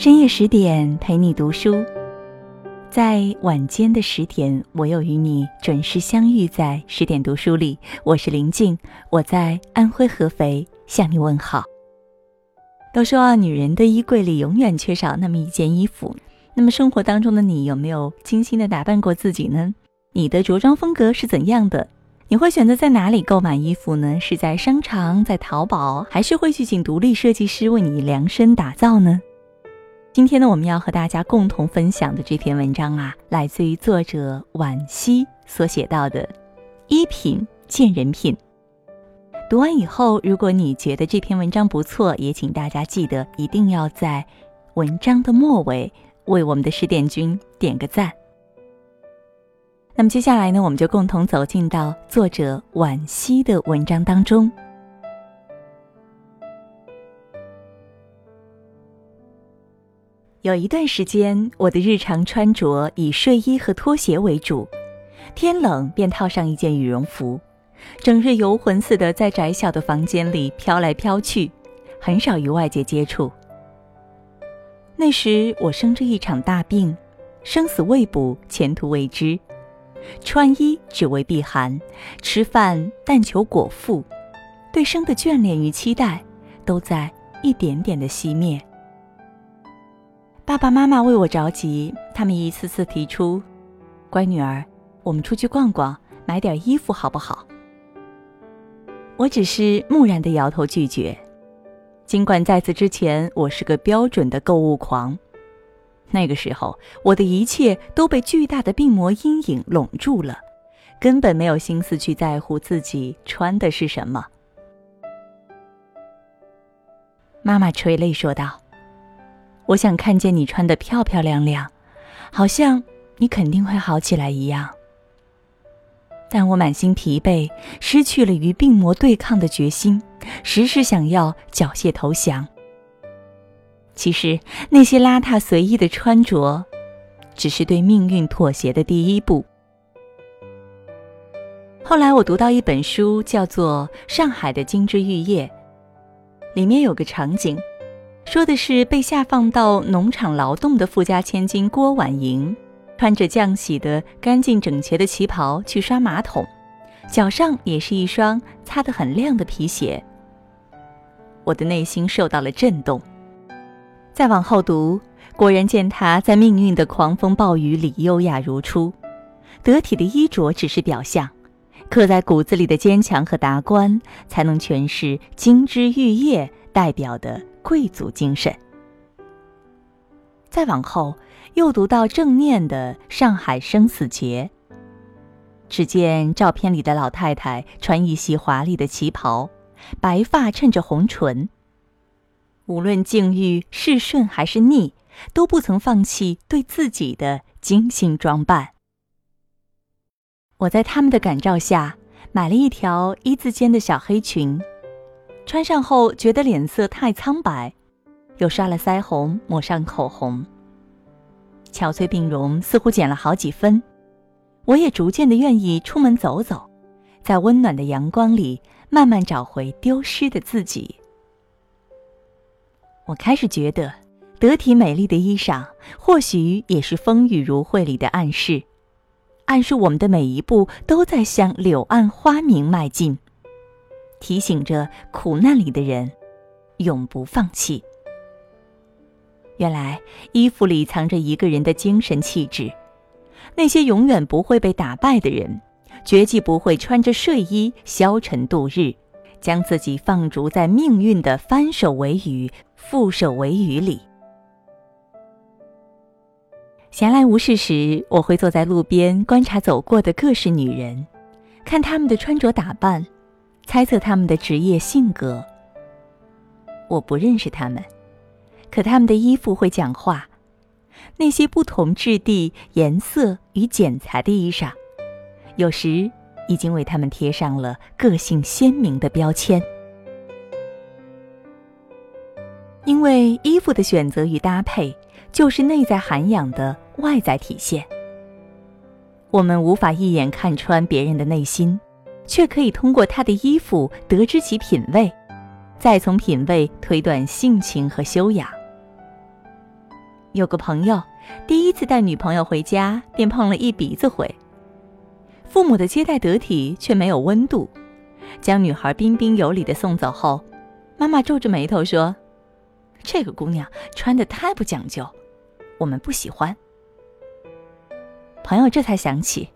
深夜十点陪你读书，在晚间的十点，我又与你准时相遇在十点读书里。我是林静，我在安徽合肥向你问好。都说啊，女人的衣柜里永远缺少那么一件衣服。那么生活当中的你有没有精心的打扮过自己呢？你的着装风格是怎样的？你会选择在哪里购买衣服呢？是在商场、在淘宝，还是会去请独立设计师为你量身打造呢？今天呢，我们要和大家共同分享的这篇文章啊，来自于作者惋惜所写到的“衣品见人品”。读完以后，如果你觉得这篇文章不错，也请大家记得一定要在文章的末尾为我们的十点君点个赞。那么接下来呢，我们就共同走进到作者惋惜的文章当中。有一段时间，我的日常穿着以睡衣和拖鞋为主，天冷便套上一件羽绒服，整日游魂似的在窄小的房间里飘来飘去，很少与外界接触。那时我生着一场大病，生死未卜，前途未知，穿衣只为避寒，吃饭但求果腹，对生的眷恋与期待，都在一点点的熄灭。爸爸妈妈为我着急，他们一次次提出：“乖女儿，我们出去逛逛，买点衣服好不好？”我只是木然的摇头拒绝。尽管在此之前，我是个标准的购物狂，那个时候我的一切都被巨大的病魔阴影笼住了，根本没有心思去在乎自己穿的是什么。妈妈垂泪说道。我想看见你穿得漂漂亮亮，好像你肯定会好起来一样。但我满心疲惫，失去了与病魔对抗的决心，时时想要缴械投降。其实那些邋遢随意的穿着，只是对命运妥协的第一步。后来我读到一本书，叫做《上海的金枝玉叶》，里面有个场景。说的是被下放到农场劳动的富家千金郭婉莹，穿着浆洗的干净整洁的旗袍去刷马桶，脚上也是一双擦得很亮的皮鞋。我的内心受到了震动。再往后读，果然见她在命运的狂风暴雨里优雅如初，得体的衣着只是表象，刻在骨子里的坚强和达观，才能诠释金枝玉叶代表的。贵族精神。再往后，又读到正念的上海生死劫。只见照片里的老太太穿一袭华丽的旗袍，白发衬着红唇。无论境遇是顺还是逆，都不曾放弃对自己的精心装扮。我在他们的感召下，买了一条一字肩的小黑裙。穿上后觉得脸色太苍白，又刷了腮红，抹上口红。憔悴病容似乎减了好几分，我也逐渐的愿意出门走走，在温暖的阳光里慢慢找回丢失的自己。我开始觉得，得体美丽的衣裳或许也是风雨如晦里的暗示，暗示我们的每一步都在向柳暗花明迈进。提醒着苦难里的人，永不放弃。原来衣服里藏着一个人的精神气质。那些永远不会被打败的人，绝技不会穿着睡衣消沉度日，将自己放逐在命运的翻手为雨、覆手为雨里。闲来无事时，我会坐在路边观察走过的各式女人，看她们的穿着打扮。猜测他们的职业性格。我不认识他们，可他们的衣服会讲话。那些不同质地、颜色与剪裁的衣裳，有时已经为他们贴上了个性鲜明的标签。因为衣服的选择与搭配，就是内在涵养的外在体现。我们无法一眼看穿别人的内心。却可以通过他的衣服得知其品味，再从品味推断性情和修养。有个朋友第一次带女朋友回家，便碰了一鼻子灰。父母的接待得体，却没有温度。将女孩彬彬有礼的送走后，妈妈皱着眉头说：“这个姑娘穿的太不讲究，我们不喜欢。”朋友这才想起，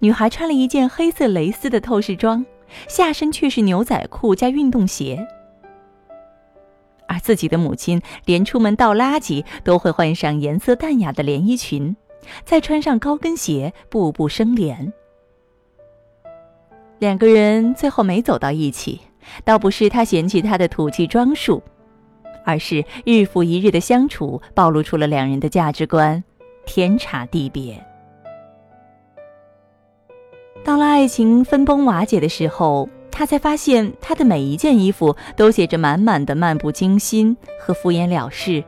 女孩穿了一件黑色蕾丝的透视装，下身却是牛仔裤加运动鞋。而自己的母亲连出门倒垃圾都会换上颜色淡雅的连衣裙，再穿上高跟鞋，步步生莲。两个人最后没走到一起，倒不是他嫌弃他的土气装束，而是日复一日的相处暴露出了两人的价值观天差地别。到了爱情分崩瓦解的时候，他才发现他的每一件衣服都写着满满的漫不经心和敷衍了事。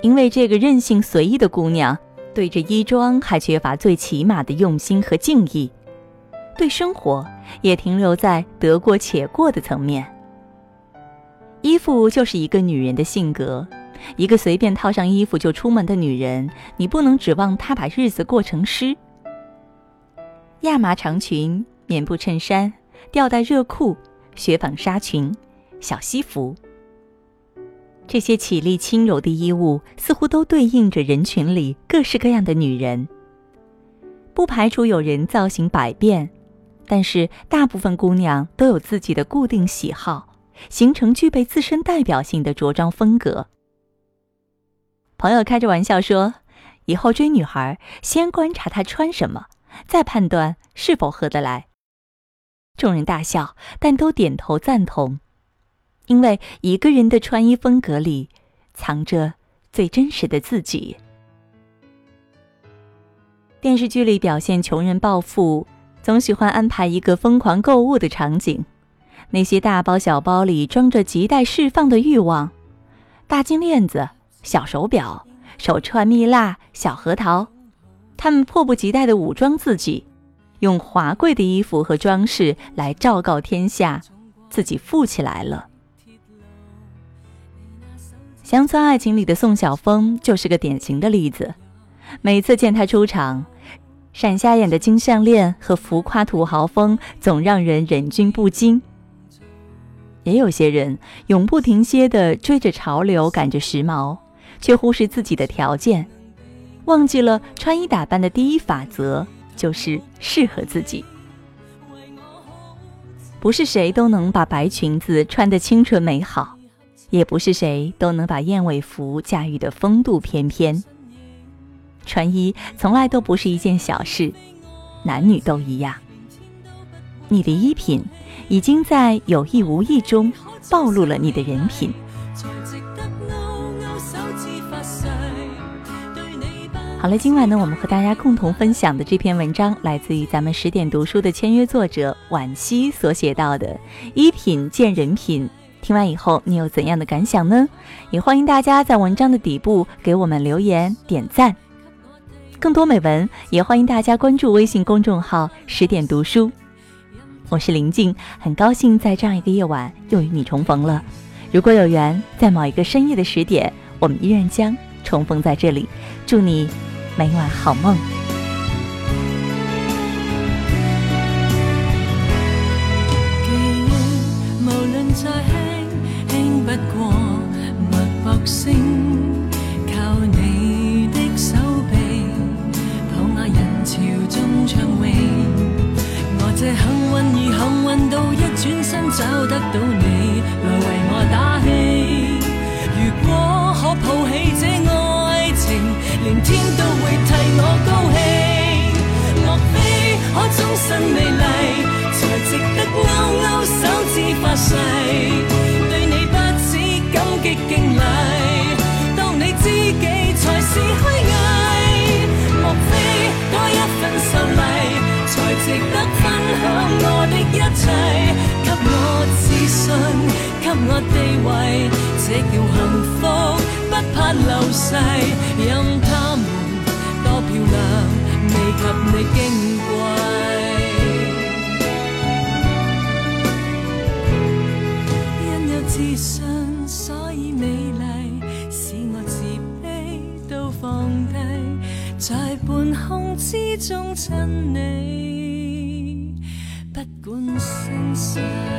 因为这个任性随意的姑娘，对着衣装还缺乏最起码的用心和敬意。对生活也停留在得过且过的层面。衣服就是一个女人的性格，一个随便套上衣服就出门的女人，你不能指望她把日子过成诗。亚麻长裙、棉布衬衫、吊带热裤、雪纺纱裙、小西服，这些绮丽轻柔的衣物，似乎都对应着人群里各式各样的女人。不排除有人造型百变。但是，大部分姑娘都有自己的固定喜好，形成具备自身代表性的着装风格。朋友开着玩笑说：“以后追女孩，先观察她穿什么，再判断是否合得来。”众人大笑，但都点头赞同，因为一个人的穿衣风格里，藏着最真实的自己。电视剧里表现穷人暴富。总喜欢安排一个疯狂购物的场景，那些大包小包里装着亟待释放的欲望，大金链子、小手表、手串蜜蜡、小核桃，他们迫不及待地武装自己，用华贵的衣服和装饰来昭告天下，自己富起来了。乡村爱情里的宋晓峰就是个典型的例子，每次见他出场。闪瞎眼的金项链和浮夸土豪风，总让人忍俊不禁。也有些人永不停歇地追着潮流，赶着时髦，却忽视自己的条件，忘记了穿衣打扮的第一法则就是适合自己。不是谁都能把白裙子穿得清纯美好，也不是谁都能把燕尾服驾驭得风度翩翩。穿衣从来都不是一件小事，男女都一样。你的衣品已经在有意无意中暴露了你的人品。好了，今晚呢，我们和大家共同分享的这篇文章来自于咱们十点读书的签约作者婉惜所写到的“衣品见人品”。听完以后，你有怎样的感想呢？也欢迎大家在文章的底部给我们留言点赞。更多美文，也欢迎大家关注微信公众号“十点读书”。我是林静，很高兴在这样一个夜晚又与你重逢了。如果有缘，在某一个深夜的十点，我们依然将重逢在这里。祝你每晚好梦。已幸运到一转身找得到你来为我打气。如果可抱起这爱情，连天都会替我高兴。莫非可终身美丽，才值得勾勾手指发誓？一切给我？自信，给我地位，这叫幸福，不怕流逝。任他们多漂亮，未及你矜贵。因有自信，所以美丽，使我自卑都放低。在半空之中亲你，生死。